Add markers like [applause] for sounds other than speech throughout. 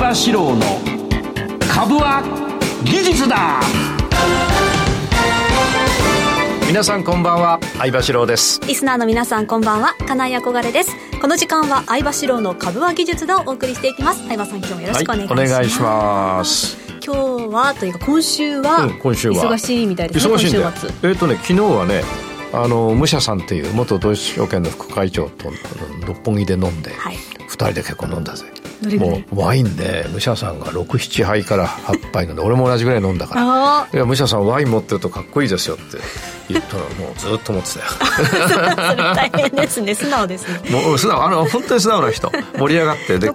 場志郎の株は技術だ。皆さんこんばんは。相場志郎です。リスナーの皆さんこんばんは。金井憧れです。この時間は相場志郎の株は技術だをお送りしていきます。相場さん今日もよろしくお願いします、はい、お願いします。今日はというか今週は、うん、今週は。忙しいみたいですね忙しいんだよ。えっ、ー、とね昨日はねあの武者さんっていう元ドイツ証券の副会長と六本木で飲んで、はい、2人で結構飲んだぜもうワインで武者さんが67杯から8杯飲んで俺も同じぐらい飲んだから「いや武者さんワイン持ってるとかっこいいですよ」って言ったらもうずっと思ってたよ。大変ですね。素直ですね。もう素直。あの本当に素直な人。盛り上がってで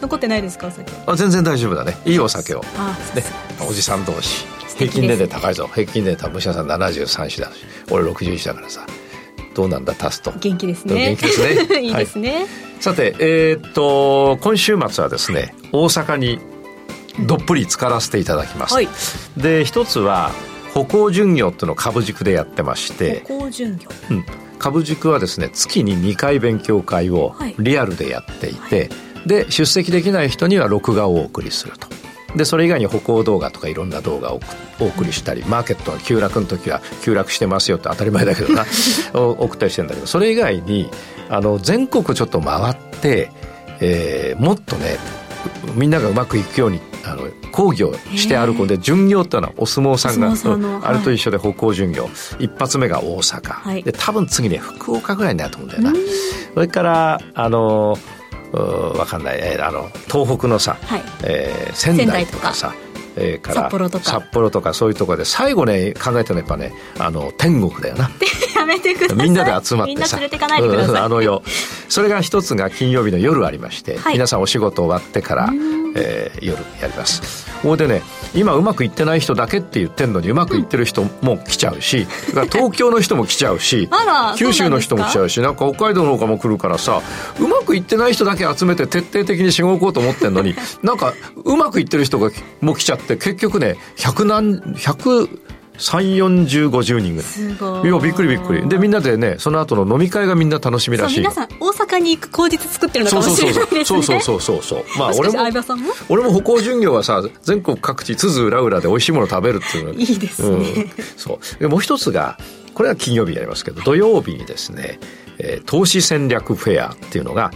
残ってないですかお酒？あ全然大丈夫だね。いいお酒を。ね。おじさん同士。平均年齢高いぞ平均年齢武者さん73歳だし。俺61だからさどうなんだ足すと元気ですね。元気ですね。[laughs] い。いですね、はい、さてえー、っと今週末はですね大阪にどっぷり浸からせていただきます、はい、で一つは歩行巡業っていうのを株塾でやってまして。歩行巡業、うん、株塾はですね月に2回勉強会をリアルでやっていて、はい、で出席できない人には録画をお送りするとでそれ以外に歩行動画とかいろんな動画をお送りしたりマーケットの急落の時は急落してますよって当たり前だけどな [laughs] 送ったりしてんだけどそれ以外にあの全国ちょっと回って、えー、もっとねみんながうまくいくようにあの講義をして歩くんで巡業っていうのはお相撲さんがあれと一緒で歩行巡業、はい、一発目が大阪、はい、で多分次ね福岡ぐらいになると思うんだよな。それからあのわかんない、えー、あの東北のさ、はい、えー、仙台とかさえー、から札幌とか。札幌とかそういうところで最後ね考えたのはやっぱねあの天国だよな。[laughs] やめてください。みんなで集まってさ。あのよ。それが一つが金曜日の夜ありまして、はい、皆さんお仕事終わってから、えー、夜やりますここでね今うまくいってない人だけって言ってんのにうまくいってる人も来ちゃうし、うん、東京の人も来ちゃうし [laughs] 九州の人も来ちゃうしなんか？北海道の方も来るからさうまくいってない人だけ集めて徹底的にしごこうと思ってんのになんかうまくいってる人がもう来ちゃって結局ね百何百3 4 0 50人ぐらい。すごい。いやびっくりびっくり。でみんなでねその後の飲み会がみんな楽しみらしい。皆さん大阪に行く口実作ってるのかもしれないですね。そうそうそうそうそう。まあ俺も俺も歩行巡業はさ全国各地津々浦々で美味しいもの食べるっていうのいいですね、うん、そう。でもう一つがこれは金曜日やりますけど土曜日にですね、えー、投資戦略フェアっていうのが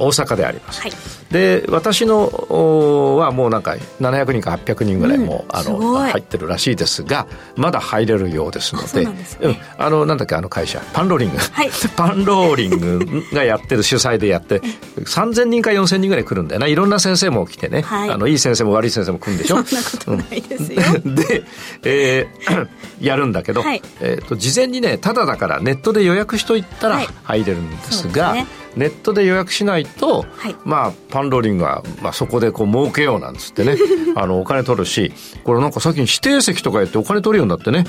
大阪であります、はい、で私のはもうなんか700人か800人ぐらいも、うん、あの入ってるらしいですがまだ入れるようですので、ね、うん、あのなんだっけあの会社。パンローリング、はい、パンローリングがやってる主催でやって3000人か4000人ぐらい来るんだよな。いろんな先生も来てね、はい、あのいい先生も悪い先生も来るんでしょ？そんなことないですよ、うん、で、えー、[clears throat] やるんだけど、はい、えーと、事前にねただだからネットで予約しといたら入れるんですが、ね、ネットで予約しないと、はい、まあパンローリングは、まあ、そこでこう儲けようなんつってね。[laughs] あのお金取るしこれなんかさっきに指定席とかやってお金取るようになってね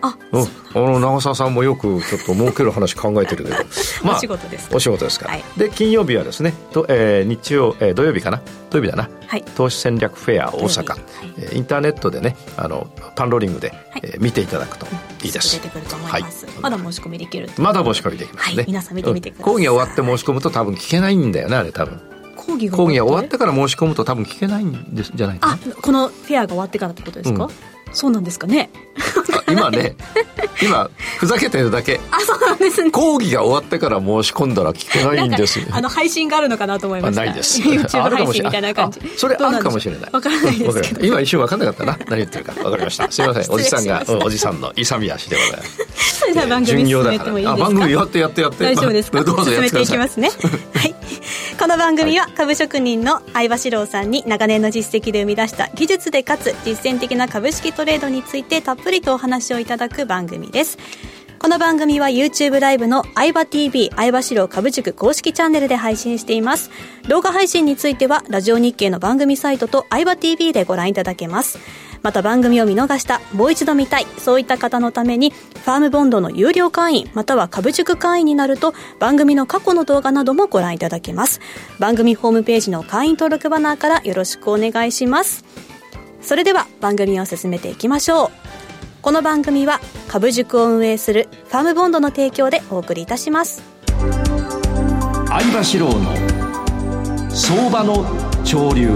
あ、うん、あの長澤さんもよくちょっと儲ける話考えてるけど、[laughs] まあ、お仕事ですお仕事ですから、はい、で金曜日はですねと、えー、日曜、えー、土曜日かな？土曜日だな、はい、投資戦略フェア大阪、はい、インターネットでねあのパンローリングで、はい、えー、見ていただくといいです、出てくると思います、はい、まだ申し込みできるまだ申し込みできますね、はい、皆さん見てみてください、講義終わって申し込むと多分聞けないんだよねあれ多分。講義が終わって？から申し込むと多分聞けないんですじゃないかなあこのフェアが終わってからってことですか、うん。そうなんですかね今ね今ふざけてるだけ。あそうなんですね。講義が終わってから申し込んだら聞けないんですあの配信があるのかなと思いました。ないです。YouTube 配信みたいな感じ。それあるかもしれない。わからないですけど。今一瞬わかんなかったな。何言ってるか。わかりました。すみません。[laughs] おじさんが、うん、おじさんの勇み足でございます。それでは番組進めてもいいです。か番組やってやってやって。大丈夫ですか？どうぞ進めていきますね。[laughs] はい。この番組は株職人の相場志郎さんに長年の実績で生み出した技術でかつ実践的な株式トレードについてたっぷりとお話をいただく番組です。この番組は YouTube ライブの相場 TV 相場志郎株塾公式チャンネルで配信しています。動画配信についてはラジオ日経の番組サイトと相場 TV でご覧いただけます。また番組を見逃した、もう一度見たい、そういった方のために、ファームボンドの有料会員、または株塾会員になると、番組の過去の動画などもご覧いただけます。番組ホームページの会員登録バナーからよろしくお願いします。それでは番組を進めていきましょう。この番組は株塾を運営するファームボンドの提供でお送りいたします。相場志郎の相場の潮流。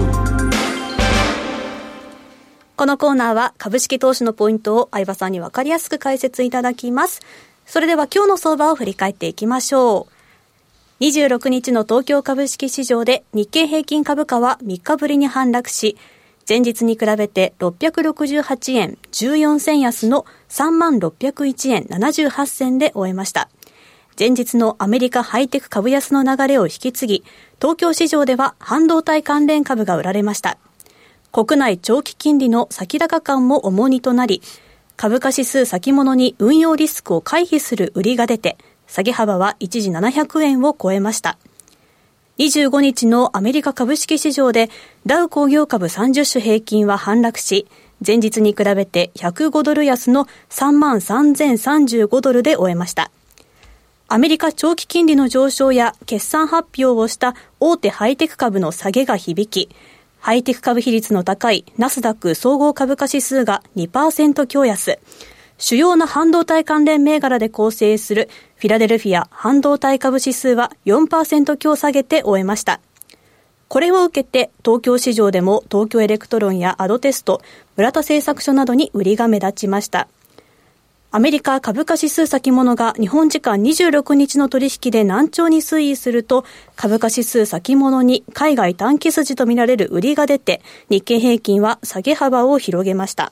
このコーナーは株式投資のポイントを相葉さんにわかりやすく解説いただきます。それでは今日の相場を振り返っていきましょう。26日の東京株式市場で日経平均株価は3日ぶりに反落し、前日に比べて668円14銭安の3601円78銭で終えました。前日のアメリカハイテク株安の流れを引き継ぎ、東京市場では半導体関連株が売られました。国内長期金利の先高感も重荷となり、株価指数先物に運用リスクを回避する売りが出て、下げ幅は一時700円を超えました。25日のアメリカ株式市場でダウ工業株30種平均は反落し、前日に比べて105ドル安の3万3035ドルで終えました。アメリカ長期金利の上昇や決算発表をした大手ハイテク株の下げが響き、ハイテク株比率の高いナスダック総合株価指数が2%強安、主要な半導体関連銘柄で構成するフィラデルフィア半導体株指数は4%強下げて終えました。これを受けて東京市場でも東京エレクトロンやアドバンテスト、村田製作所などに売りが目立ちました。アメリカ株価指数先物が日本時間26日の取引で難聴に推移すると、株価指数先物に海外短期筋とみられる売りが出て、日経平均は下げ幅を広げました。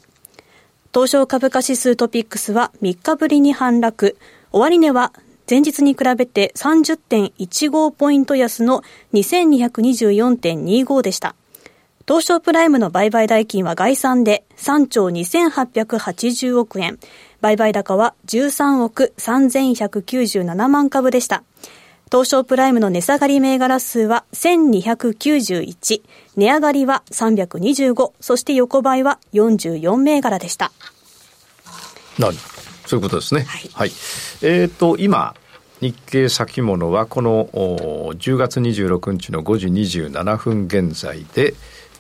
東証株価指数トピックスは3日ぶりに反落、終値は前日に比べて30.15ポイント安の2224.25でした。東証プライムの売買代金は概算で3兆2880億円。売買高は13億3197万株でした。東証プライムの値下がり銘柄数は1291、値上がりは325、そして横ばいは44銘柄でした。なるそういうことですね。はい。はい、えっ、ー、と、今、日経先物はこの10月26日の5時27分現在で、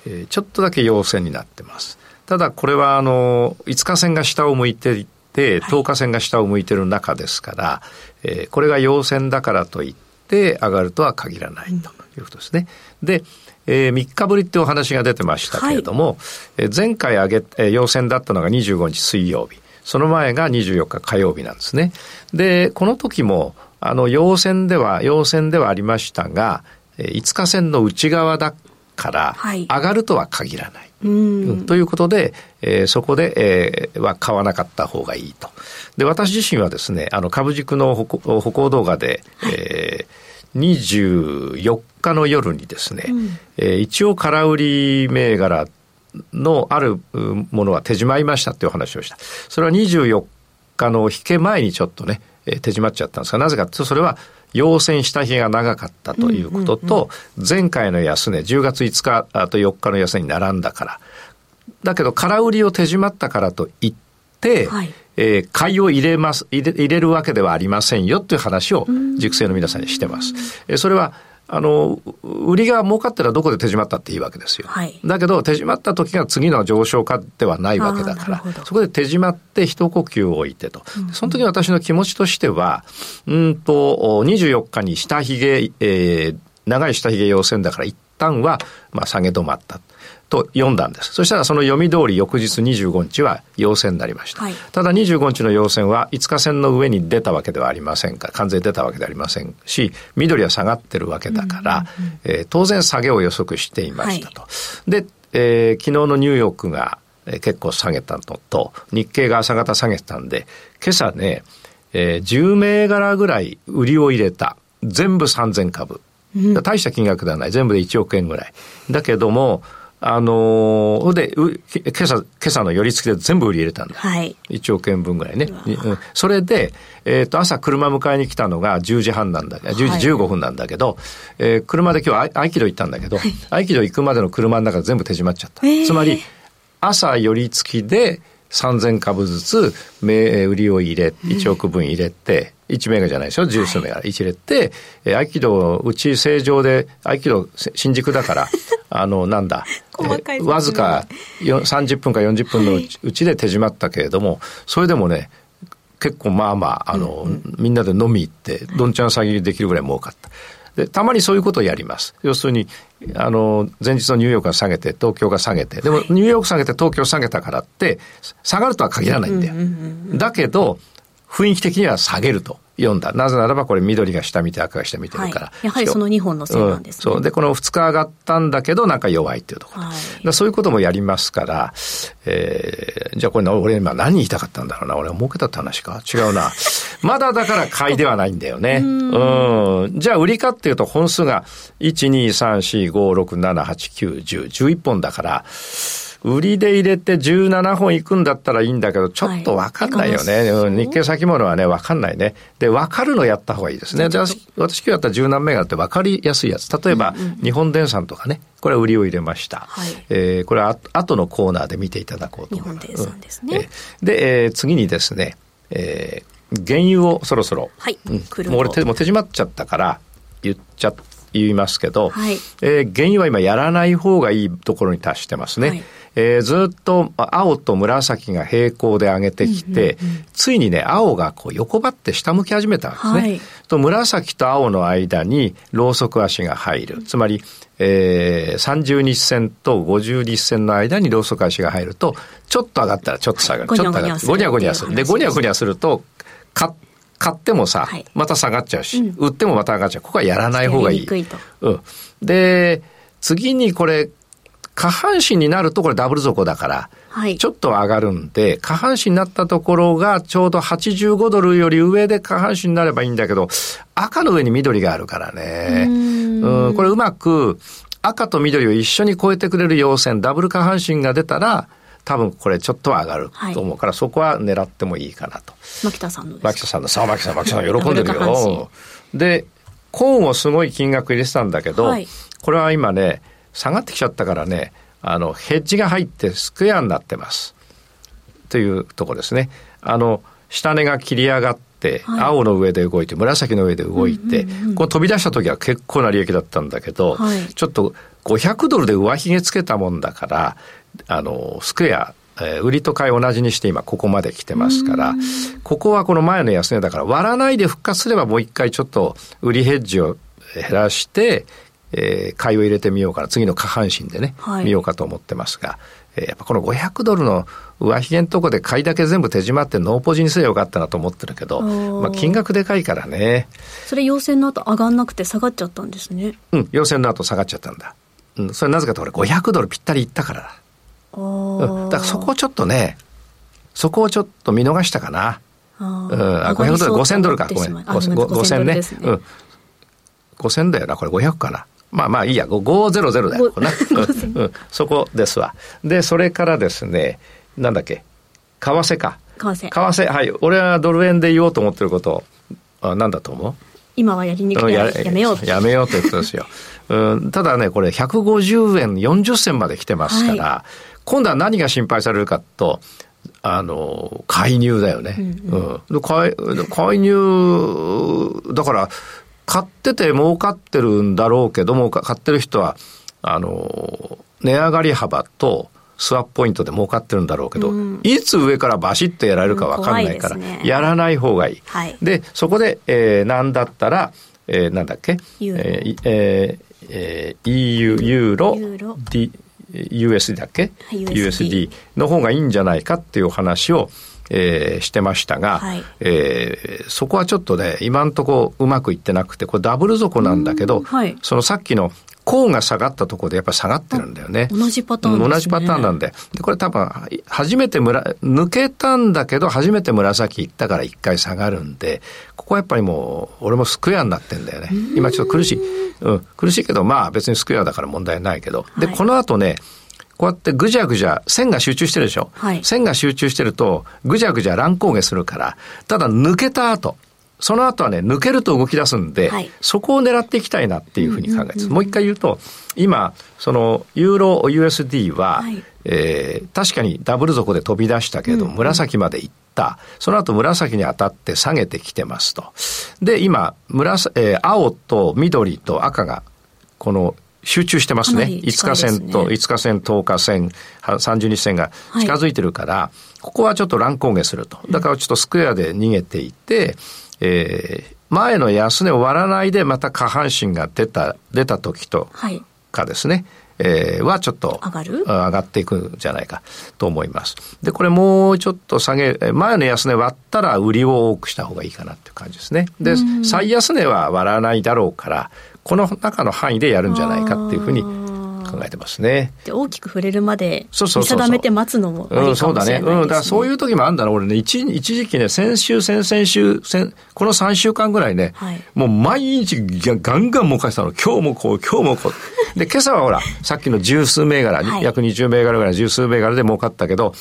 えー、ちょっとだけ陽線になってます。ただこれはあの5日線が下を向いていて、10日線が下を向いてる中ですから、えー、これが陽線だからといって上がるとは限らないということですね。うん、で、えー、3日ぶりってお話が出てましたけれども、はい、えー、前回上げ、えー、陽線だったのが25日水曜日。その前が24日火曜日なんですね。で、この時も、あの、陽線では、陽線ではありましたが、5日線の内側だから、上がるとは限らない。うん、ということで、えー、そこで、えー、は買わなかった方がいいと。で、私自身はですね、あの、株軸の歩行動画で、はい、えー、24日の夜にですね、うん、えー、一応空売り銘柄のあるものは手締まりましたっていう話をした。それは24日の引け前にちょっとね、えー、手締まっちゃったんですが、なぜかというと、それは陽線した日が長かったということと、前回の安値、10月5日と4日の安値に並んだから。だけど、空売りを手締まったからといって、はい、えー、買いを入れます、入れ入れるわけではありませんよという話を熟成の皆さんにしてます。えー、それは、あの、売りが儲かったらどこで手締まったっていいわけですよ。はい、だけど、手締まった時が次の上昇かではないわけだから、そこで手締まって一呼吸を置いてと。その時私の気持ちとしては、うんと、24日に下髭、えー、長い下髭要線だから一旦は、まあ、下げ止まった。と読んだんです。そしたらその読み通り翌日25日は陽線になりました。はい、ただ25日の陽線は5日線の上に出たわけではありませんから、完全に出たわけではありませんし、緑は下がってるわけだから、うんうんうん、えー、当然下げを予測していましたと。はい、で、えー、昨日のニューヨークが結構下げたのと、日経が朝方下げたんで、今朝ね、えー、10銘柄ぐらい売りを入れた。全部3000株。うん、大した金額ではない。全部で1億円ぐらい。だけども、あのー、で、今朝、今朝の寄り付きで全部売り入れたんだ。はい。1億円分ぐらいね。それで、えっ、ー、と、朝車迎えに来たのが10時半なんだ、10時15分なんだけど、はい、えー、車で今日合気道行ったんだけど、はい、合気道行くまでの車の中全部手締まっちゃった。えー、つまり、朝寄り付きで3000株ずつ、売りを入れ、1億分入れて、1銘柄じゃないでしょ、十数銘柄、1入れて、え合気道、うち正常で、合気道、新宿だから、[laughs] あの、なんだ、えわずか30分か40分のうちで手締まったけれども、それでもね、結構まあまあ、あの、うんうん、みんなで飲み行って、どんちゃん詐欺できるぐらい儲かった。で、たまにそういうことをやります。要するに、あの、前日のニューヨークが下げて、東京が下げて、でも、ニューヨーク下げて東京下げたからって、下がるとは限らないんだよ。だけど、雰囲気的には下げると。読んだ。なぜならばこれ緑が下見て赤が下見てるから。はい、やはりその2本のせいなんですね、うん、そう。で、この2日上がったんだけどなんか弱いっていうところ。はい、そういうこともやりますから、えー、じゃあこれ俺今何言いたかったんだろうな。俺は儲けたって話か違うな。[laughs] まだだから買いではないんだよね。うん。じゃあ売りかっていうと本数が1、2、3、4、5、6、7、8、9、10、11本だから、売りで入れて17本いくんだったらいいんだけど、ちょっとわかんないよね。はい、日経先物はね、わかんないね。で、わかるのやった方がいいですね。で私、私今日やった十何銘柄ってわかりやすいやつ。例えば、うんうん、日本電産とかね、これは売りを入れました。はい、えー、これは後のコーナーで見ていただこうと思います。日本電産ですね。うん、で、えー、次にですね、えー、原油をそろそろ、はい、うん、もう俺手も手締まっちゃったから言っちゃ言いますけど、はい、えー、原油は今やらない方がいいところに達してますね。はいえー、ずっと青と紫が平行で上げてきて、うんうんうん、ついにね、青がこう横ばって下向き始めたんですね。はい、と紫と青の間にロウソク足が入る。つまり、えー、30日線と50日線の間にロウソク足が入ると、ちょっと上がったらちょっと下がる。ちょっと上がる。ゴニャゴニャする。で、ゴニャゴニャすると、買買ってもさ、はい、また下がっちゃうし、うん、売ってもまた上がっちゃう。ここはやらない方がいい。いうん。で、次にこれ、下半身になるとこれダブル底だから、はい、ちょっと上がるんで、下半身になったところがちょうど85ドルより上で下半身になればいいんだけど、赤の上に緑があるからね。うん。これうまく赤と緑を一緒に超えてくれる陽線、ダブル下半身が出たら、多分これちょっとは上がると思うから、はい、そこは狙ってもいいかなと。牧田さんの牧田さんの、さあ牧田さん、牧田さん喜んでるよ。で、コーンをすごい金額入れてたんだけど、はい、これは今ね、下がってきちゃったからね、あの、ヘッジが入ってスクエアになってます。というとこですね。あの、下値が切り上がって、はい、青の上で動いて、紫の上で動いて、うんうんうん、こう飛び出した時は結構な利益だったんだけど、はい、ちょっと500ドルで上髭つけたもんだから、あの、スクエア、えー、売りと買い同じにして今ここまで来てますから、ここはこの前の安値だから割らないで復活すればもう一回ちょっと売りヘッジを減らして、えー、買いを入れてみようかな、次の下半身でね、はい、見ようかと思ってますが、えー、やっぱこの500ドルの上髭のとこで買いだけ全部手締まってノーポジにすればよかったなと思ってるけど、まあ金額でかいからね。それ陽線の後上がんなくて下がっちゃったんですね。うん、陽線の後下がっちゃったんだ。うん、それなぜかと俺500ドルぴったりいったからだ。うん、だからそこをちょっとね、そこをちょっと見逃したかな。うん、あ、500ドル、5000ドルか。ごめん。5000ね。うん。5000だよな、これ500かな。まあまあいいや、500だよ、うん、そこですわ。で、それからですね、なんだっけ、為替か。為替。為替、はい。俺はドル円で言おうと思ってること、あなんだと思う？今はやりにくいややめよう。やめようということですよ。[laughs] うん、ただね、これ150円40銭まで来てますから、はい、今度は何が心配されるかと、あの、介入だよね。うん、うん、介介入、だから、買ってて儲かってるんだろうけども、買ってる人は、あの、値上がり幅と、スワップポイントで儲かってるんだろうけど、うん、いつ上からバシッとやられるか分かんないから、ね、やらない方がいい。はい、で、そこで、えー、なんだったら、えー、なんだっけ？えー、えー、えー、EU、ユーロ、ユーロ。D、USD だっけ、はい、USD の方がいいんじゃないかっていう話を、えー、してましたが、はい、えー、そこはちょっとね、今んとこうまくいってなくて、これダブル底なんだけど、はい、そのさっきのコーンが下がったところでやっぱり下がってるんだよね。同じパターン、ね、同じパターンなんで。で、これ多分、初めてむら、抜けたんだけど、初めて紫行ったから一回下がるんで、ここはやっぱりもう、俺もスクエアになってんだよね。今ちょっと苦しい。うん、苦しいけど、まあ別にスクエアだから問題ないけど。で、この後ね、こうやってぐじゃぐじゃ、線が集中してるでしょ？はい、線が集中してると、ぐじゃぐじゃ乱高下するから、ただ抜けた後、その後はね、抜けると動き出すんで、はい、そこを狙っていきたいなっていうふうに考えてます。もう一回言うと、今、その、ユーロ USD は、はい、えー、確かにダブル底で飛び出したけど、紫まで行った。その後紫に当たって下げてきてますと。で、今、紫、えー、青と緑と赤が、この集中してますね。5日線と、5日線、10日線、30日線が近づいてるから、はい、ここはちょっと乱高下すると。だからちょっとスクエアで逃げていて、えー、前の安値を割らないでまた下半身が出た、出た時とかですね。はいえー、はちょっと上がる？上がっていくんじゃないかと思います。で、これもうちょっと下げ、前の安値割ったら売りを多くした方がいいかなっていう感じですね。で、最安値は割らないだろうから、この中の範囲でやるんじゃないかっていうふうに考えてますね。で大きく触れるまで見定めて待つのもありかもしれないですね。うん、そうだね。うん、だからそういう時もあるんだな。俺ね、一一時期ね、先週、先々週、先この3週間ぐらいね、はい、もう毎日ガンガン儲かしたの。今日もこう、今日もこう。で、今朝はほら、[laughs] さっきの十数銘柄、はい、約20銘柄ぐらい十数銘柄で儲かったけど、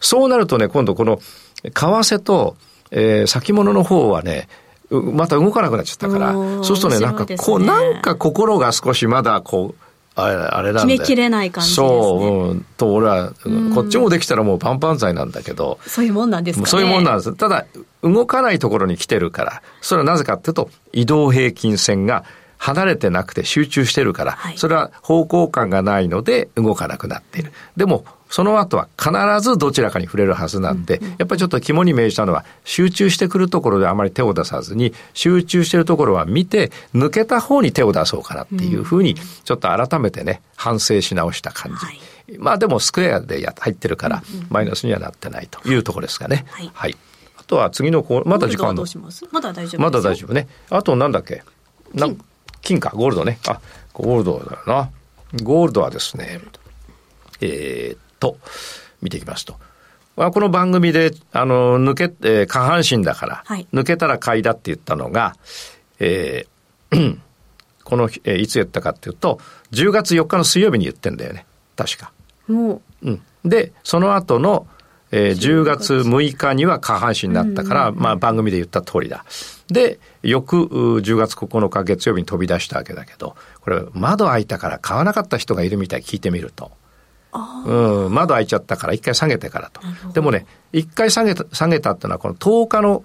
そうなるとね、今度この、為替と、えー、先物の方はね、また動かなくなっちゃったから、そうするとね、なんかこう、なんか心が少しまだこう、あれあれなんで決めきれない感じですね。そう、うん、と俺は、こっちもできたらもうパンパン剤なんだけど。そういうもんなんですか、ね、そういうもんなんです。ただ、動かないところに来てるから、それはなぜかっていうと、移動平均線が離れてなくて集中してるから、はい、それは方向感がないので動かなくなっている。でも、その後は必ずどちらかに触れるはずなんで、うんうん、やっぱりちょっと肝に銘じたのは、集中してくるところであまり手を出さずに、集中してるところは見て、抜けた方に手を出そうかなっていうふうに、ちょっと改めてね、反省し直した感じ。はい、まあでもスクエアでや入ってるから、マイナスにはなってないというところですかね。はい。はい、あとは次のこう、まだ時間まだ大丈夫まだ大丈夫ね。あとなんだっけ？なん金か、ゴールドね。あ、ゴールドだよな。ゴールドはですね、えー、っと、見ていきますと。この番組で、あの、抜け、えー、下半身だから、はい、抜けたら買いだって言ったのが、えー、[clears throat] この、えー、いつ言ったかっていうと、10月4日の水曜日に言ってんだよね。確か。もう。うん。で、その後の、えー、10月6日には下半身になったから、まあ番組で言った通りだ。で、翌10月9日月曜日に飛び出したわけだけど、これ窓開いたから買わなかった人がいるみたい聞いてみると。うん、窓開いちゃったから一回下げてからと。でもね、一回下げた、下げたっていうのはこの10日の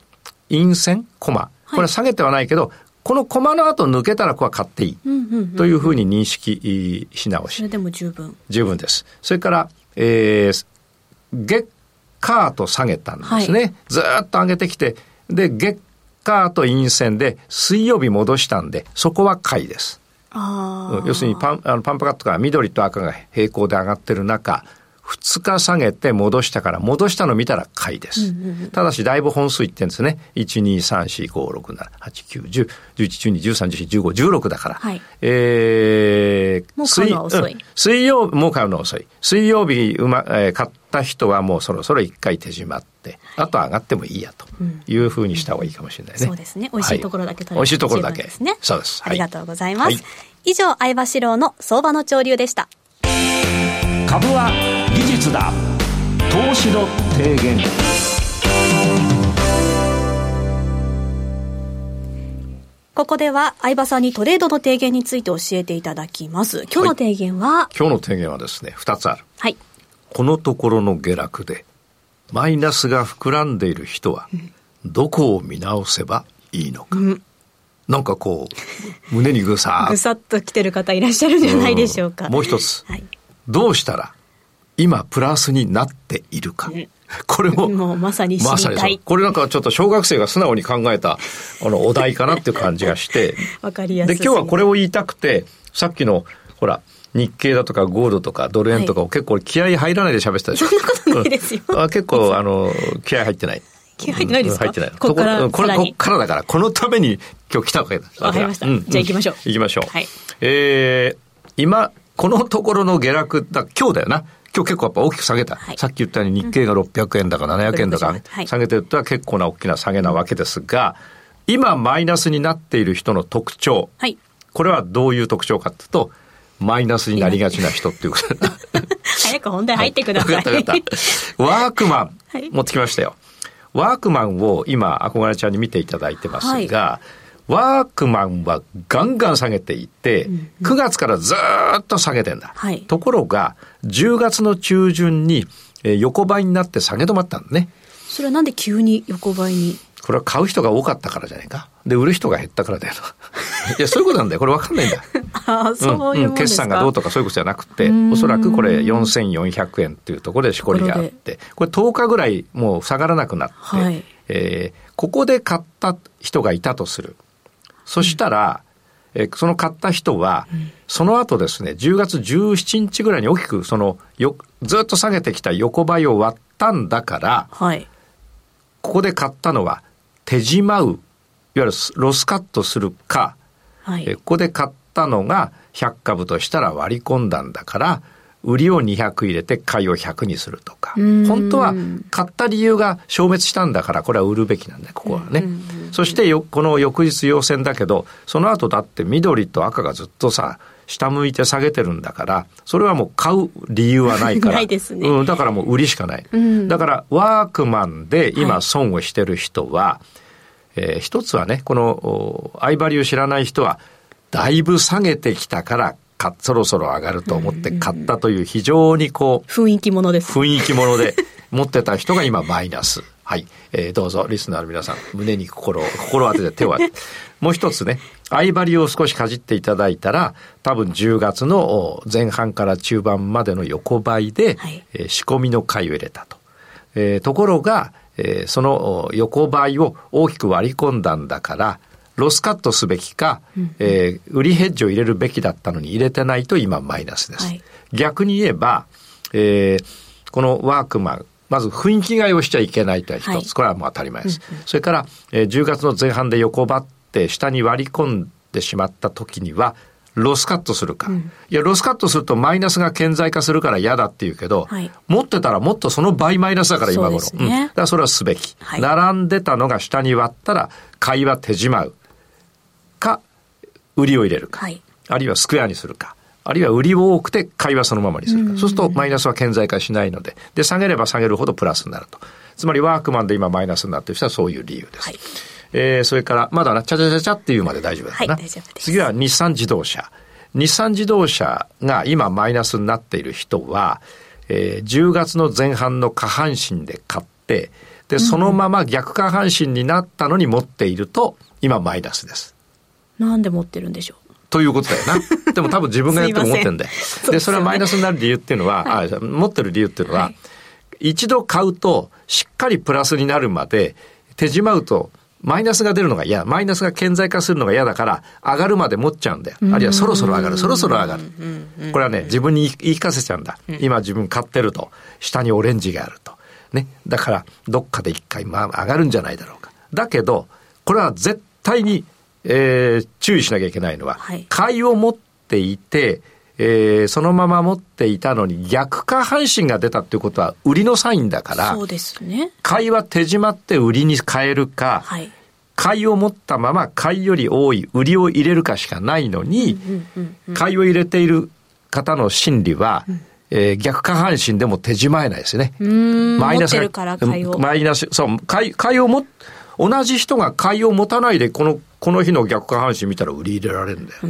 陰線、コマ。これは下げてはないけど、はい、このコマの後抜けたらここは買っていい。というふうに認識し直し。それでも十分。十分です。それから、えー、月火と下げたんですね。はい、ずっと上げてきて、で、月火と陰線で水曜日戻したんで、そこは買いです。要するにパンあのパンプカットが緑と赤が平行で上がってる中、2日下げて戻したから、戻したの見たら買いです。ただし、だいぶ本数いってんですね。1、2、3、4、5、6、7、8、9、10、11、12、13、14、15、16だから。はい、えー、もう買うのは遅い。水,、水曜日、もう買うのは遅い。水曜日、うま、えー、買った人はもうそろそろ一回手締まって、はい、あと上がってもいいやというふうにした方がいいかもしれないね。うん、そうですね。美味しいところだけ取れる、はい、美味しいところだけ。ですね。そうです。ありがとうございます。以上、相場志郎の相場の潮流でした。株は技術だ投資の提言ここでは相場さんにトレードの提言について教えていただきます。今日の提言は、はい、今日の提言はですね、二つある。はい。このところの下落で、マイナスが膨らんでいる人は、どこを見直せばいいのか。うんなんかこう、胸にぐさぐさっと来てる方いらっしゃるんじゃないでしょうか。うもう一つ、はい、どうしたら今プラスになっているか。これも、もうまさに。まさにこれなんかちょっと小学生が素直に考えた、あの、お題かなっていう感じがして。[laughs] わかりやすい。で、今日はこれを言いたくて、さっきの、ほら、日経だとかゴールドとかドル円とかを結構気合入らないで喋ってたでしょ。そんなことないですよ。あ結構、あの、気合入ってない。気合入ってないですか、入ってない。ここからこれ、こっからだから、このために今日来たわけだ。わかりました。うん、じゃあ行きましょう。行きましょう。はい。えー、今、このところの下落だ、今日だよな。今日結構やっぱ大きく下げた。はい、さっき言ったように日経が600円だか700円だか、下げてるとは結構な大きな下げなわけですが、今マイナスになっている人の特徴。はい、これはどういう特徴かというと、マイナスになりがちな人っていうこと。[laughs] 早く本題入ってください。はい、ワークマン、持ってきましたよ。ワークマンを今、憧れちゃんに見ていただいてますが、ワークマンはガンガン下げていて、9月からずっと下げてんだ。はい、ところが、10月の中旬に横ばいになって下げ止まったんだね。それはなんで急に横ばいに？これは買う人が多かったからじゃないか。で、売る人が減ったからだよ。[laughs] いや、そういうことなんだよ。これ分かんないんだ。[laughs] ああ、そういう、うん、決算がどうとかそういうことじゃなくて、おそらくこれ4400円っていうところでしこりがあって、これ10日ぐらいもう下がらなくなって、はい、えー、ここで買った人がいたとする。そしたら、えその買った人は、その後ですね、10月17日ぐらいに大きく、その、よ、ずっと下げてきた横ばいを割ったんだから、はい、ここで買ったのは、手じまう、いわゆるロスカットするか、はい、えここで買ったのが100株としたら割り込んだんだから、売りを200入れて買いを100にするとか。本当は買った理由が消滅したんだからこれは売るべきなんだよ、ここはね。そしてよ、この翌日陽線だけど、その後だって緑と赤がずっとさ、下向いて下げてるんだから、それはもう買う理由はないから。ないですね。うん、だからもう売りしかない。うん、だからワークマンで今損をしてる人は、はい、えー、一つはね、このアイバリュー知らない人は、だいぶ下げてきたからかそろそろ上がると思って買ったという非常にこう、雰囲気ものです。雰囲気もので持ってた人が今マイナス。はい。えー、どうぞ、リスナーの皆さん、胸に心を、心を当てて手を当てて。もう一つね、相張りを少しかじっていただいたら、多分10月の前半から中盤までの横ばいで、はい、えー、仕込みの買いを入れたと。えー、ところが、えー、その横ばいを大きく割り込んだんだから、ロスカットすべきか、うん、えー、売りヘッジを入れるべきだったのに入れてないと今マイナスです。はい、逆に言えば、えー、このワークマン、まず雰囲気買いをしちゃいけないという一つ、はい、これはもう当たり前です。うんうん、それから、えー、10月の前半で横ばって下に割り込んでしまった時には、ロスカットするか、うん、いや、ロスカットするとマイナスが顕在化するから嫌だっていうけど、はい、持ってたらもっとその倍マイナスだから今頃。うね、うん、だからそれはすべき、はい、並んでたのが下に割ったら、買いは手じまう。か、売りを入れるか、はい、あるいはスクエアにするか、あるいは売りを多くて買いはそのままにするか。そうするとマイナスは顕在化しないので、で、下げれば下げるほどプラスになると。つまりワークマンで今マイナスになっている人はそういう理由です。はい、えー、それから、まだな、ちゃちゃちゃちゃっていうまで大丈夫だな。はい、次は日産自動車。日産自動車が今マイナスになっている人は、えー、10月の前半の下半身で買って、で、そのまま逆下半身になったのに持っていると、今マイナスです。なんで持ってるんでしょう？ということだよな。[laughs] でも多分自分がやっても持ってんだよ。で、それはマイナスになる理由っていうのは、はい、あ持ってる理由っていうのは、はい、一度買うとしっかりプラスになるまで手じまうとマイナスが出るのが嫌、マイナスが顕在化するのが嫌だから、上がるまで持っちゃうんだよ。あるいはそろそろ上がる、そろそろ上がる。これはね、自分に言い聞かせちゃうんだ。今自分買ってると、下にオレンジがあると。ね。だから、どっかで一回、まあ、上がるんじゃないだろうか。だけど、これは絶対にえー、注意しなきゃいけないのは、はい、買いを持っていて、えー、そのまま持っていたのに逆下半身が出たっていうことは売りのサインだから、そうですね。買いは手締まって売りに変えるか、はい、買いを持ったまま買いより多い売りを入れるかしかないのに、買いを入れている方の心理は、うん。えー、逆下半身でも手締まえないですね。マイナスマイナス、そう、買い、買いをも、同じ人が買いを持たないでこのこの日の逆下半身見たら売り入れられるんだよ。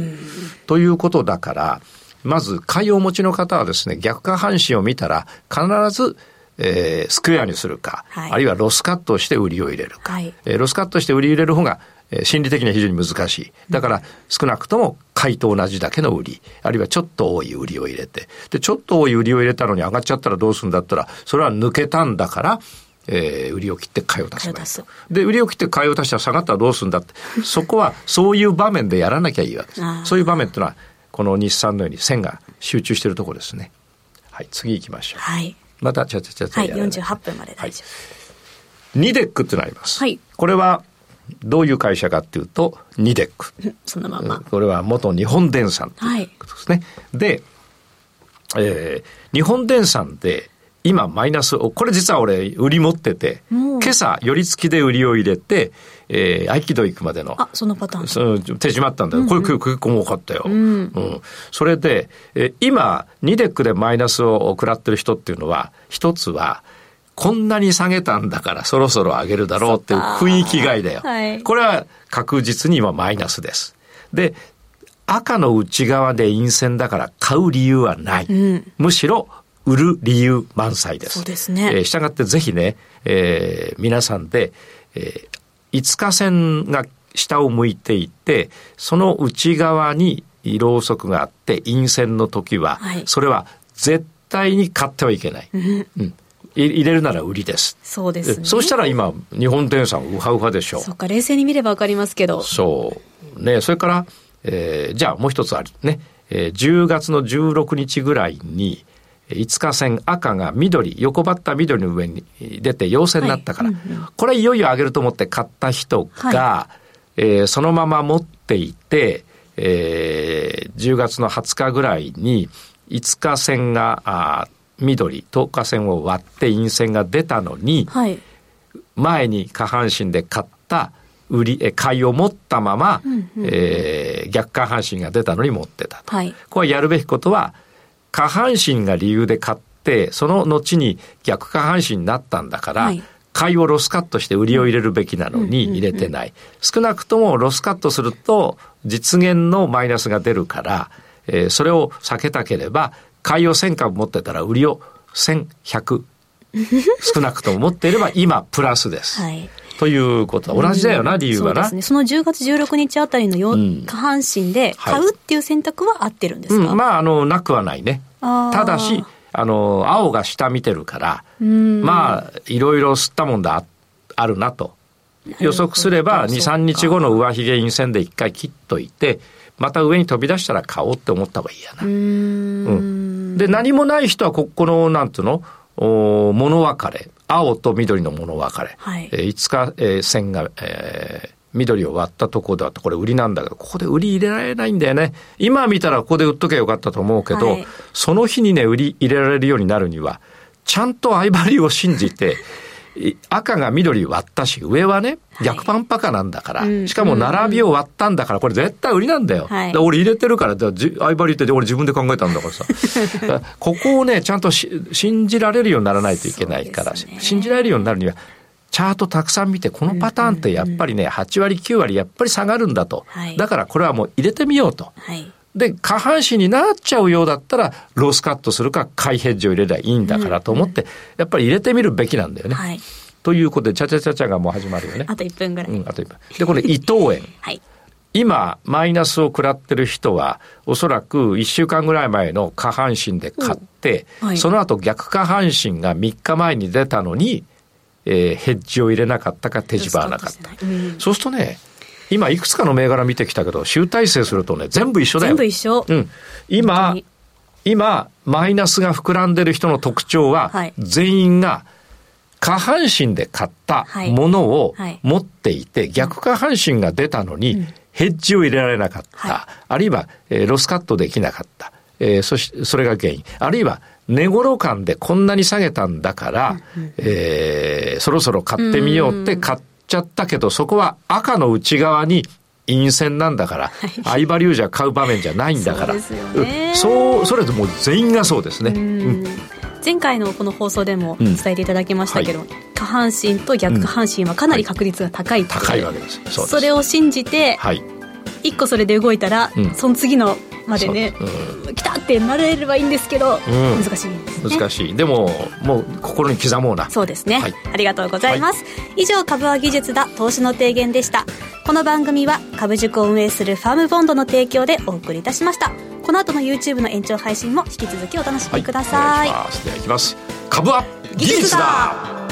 ということだから、まず買いをお持ちの方はですね、逆下半身を見たら必ずえー、スクエアにするか、はい、あるいはロスカットをして売りを入れるか、はい、えー、ロスカットして売り入れる方が、えー、心理的には非常に難しい。だから少なくとも買いと同じだけの売り、あるいはちょっと多い売りを入れて、で、ちょっと多い売りを入れたのに上がっちゃったらどうするんだったら、それは抜けたんだから、えー、売りを切って買いを出すで、売りを切って買いを出したら下がったらどうするんだって、[laughs] そこはそういう場面でやらなきゃいいわけです。そういう場面っていうのは、この日産のように線が集中しているところですね。はい、次行きましょう。はい。また、ちゃちゃちゃちゃ。はい、48分まで大丈夫。はい、ニデックってのあります。はい。これは、どういう会社かっていうと、ニデック。そのまま。これは元日本電産ということですね。はい、で、えー、日本電産で、今マイナスを、これ実は俺売り持ってて、今朝寄り付きで売りを入れて、えー、合気道行くまでの。あ、そのパターン。その手締まったんだよ。うんうん、これ結構儲かったよ。うん、うん、それで、えー、今、ニデックでマイナスを食らってる人っていうのは、一つは、こんなに下げたんだからそろそろ上げるだろうっていう雰囲気外だよ。はい、これは確実に今マイナスです。で、赤の内側で陰線だから買う理由はない。うん、むしろ売る理由満載です。そうですね。えー、したがってぜひね、えー、皆さんで、えー、5日線が下を向いていて、その内側にろうそくがあって陰線の時は、はい、それは絶対に買ってはいけない。うん、うん入れるなら売りです。そうです、ね、そうしたら今、日本電産ウハウハでしょう。そっか、冷静に見ればわかりますけど。そね、それから、えー、じゃあもう一つあるね、えー、10月の16日ぐらいに、5日線赤が緑、横ばった緑の上に出て陽線になったから、はい。うんうん、これいよいよ上げると思って買った人が、はい、えー、そのまま持っていて、えー、10月の20日ぐらいに5日線があ緑、10日線を割って陰線が出たのに、はい、前に下半身で買った売り、え買いを持ったまま、うんうん、えー、逆下半身が出たのに持ってたと。はい、これやるべきことは、下半身が理由で買って、その後に逆下半身になったんだから、はい、買いをロスカットして売りを入れるべきなのに入れてない。少なくともロスカットすると実現のマイナスが出るから、えー、それを避けたければ、買いを1000株持ってたら売りを1100 [laughs] 少なくとも持っていれば今プラスです。はいということ同じだよな、理由はな。そうですね。その10月16日あたりのよ、うん、下半身で買うっていう選択は合ってるんですか、うん、まあ、あの、なくはないね。ただし、あの、青が下見てるから、まあ、いろいろ吸ったもんだ、あるなと。予測すれば、2、3日後の上髭陰線で一回切っといて、また上に飛び出したら買おうって思った方がいいやな。うん,、で、何もない人は、ここの、なんていうの？お物別れ。青と緑の物別れ。はい、えー、5日、えー、線が、えー、緑を割ったところだとこれ売りなんだけど、ここで売り入れられないんだよね。今見たらここで売っとけばよかったと思うけど、はい、その日にね、売り入れられるようになるには、ちゃんと相張りを信じて、[laughs] 赤が緑割ったし、上はね、逆パンパカなんだから、はい、しかも並びを割ったんだから、これ絶対売りなんだよ。はい、俺入れてるから、相張りって俺自分で考えたんだからさ。[laughs] ここをね、ちゃんと信じられるようにならないといけないから、ね、信じられるようになるには、チャートたくさん見て、このパターンってやっぱりね、8割、9割やっぱり下がるんだと。はい、だからこれはもう入れてみようと。はいで、下半身になっちゃうようだったら、ロスカットするか、買いヘッジを入れればいいんだからと思って、やっぱり入れてみるべきなんだよね。はい、ということで、ちゃちゃちゃちゃがもう始まるよね。あと1分ぐらい。うん、あと1分。で、これ、伊藤園。[laughs] はい。今、マイナスを食らってる人は、おそらく1週間ぐらい前の下半身で買って、はい、その後逆下半身が3日前に出たのに、えー、ヘッジを入れなかったか手締まわなかった。うん、そうするとね、今いくつかの銘柄見てきたけど、集大成するとね、全部一緒だよ。全部一緒。うん。今、今、マイナスが膨らんでる人の特徴は、はい、全員が下半身で買ったものを持っていて、はいはい、逆下半身が出たのに、ヘッジを入れられなかった。あるいは、えー、ロスカットできなかった。えー、そし、それが原因。あるいは、値頃感でこんなに下げたんだから、うんうん、えー、そろそろ買ってみようって買っちゃったけど、そこは赤の内側に陰線なんだから、相場流じゃ買う場面じゃないんだから。そうですよね。そう、それでもう全員がそうですね。うん。前回のこの放送でも伝えていただきましたけど、うんはい、下半身と逆下半身はかなり確率が高い、はい、高いわけです。それを信じて、はい、1個それで動いたら、うん、その次のまでね、うん、来たってなれればいいんですけど、うん、難しいです、ね、難しい。でももう心に刻もうな。そうですね、はい、ありがとうございます、はい、以上株は技術だ投資の提言でした。この番組は株塾を運営するファームボンドの提供でお送りいたしました。この後の YouTube の延長配信も引き続きお楽しみください、はい、いではきます。株は技術だ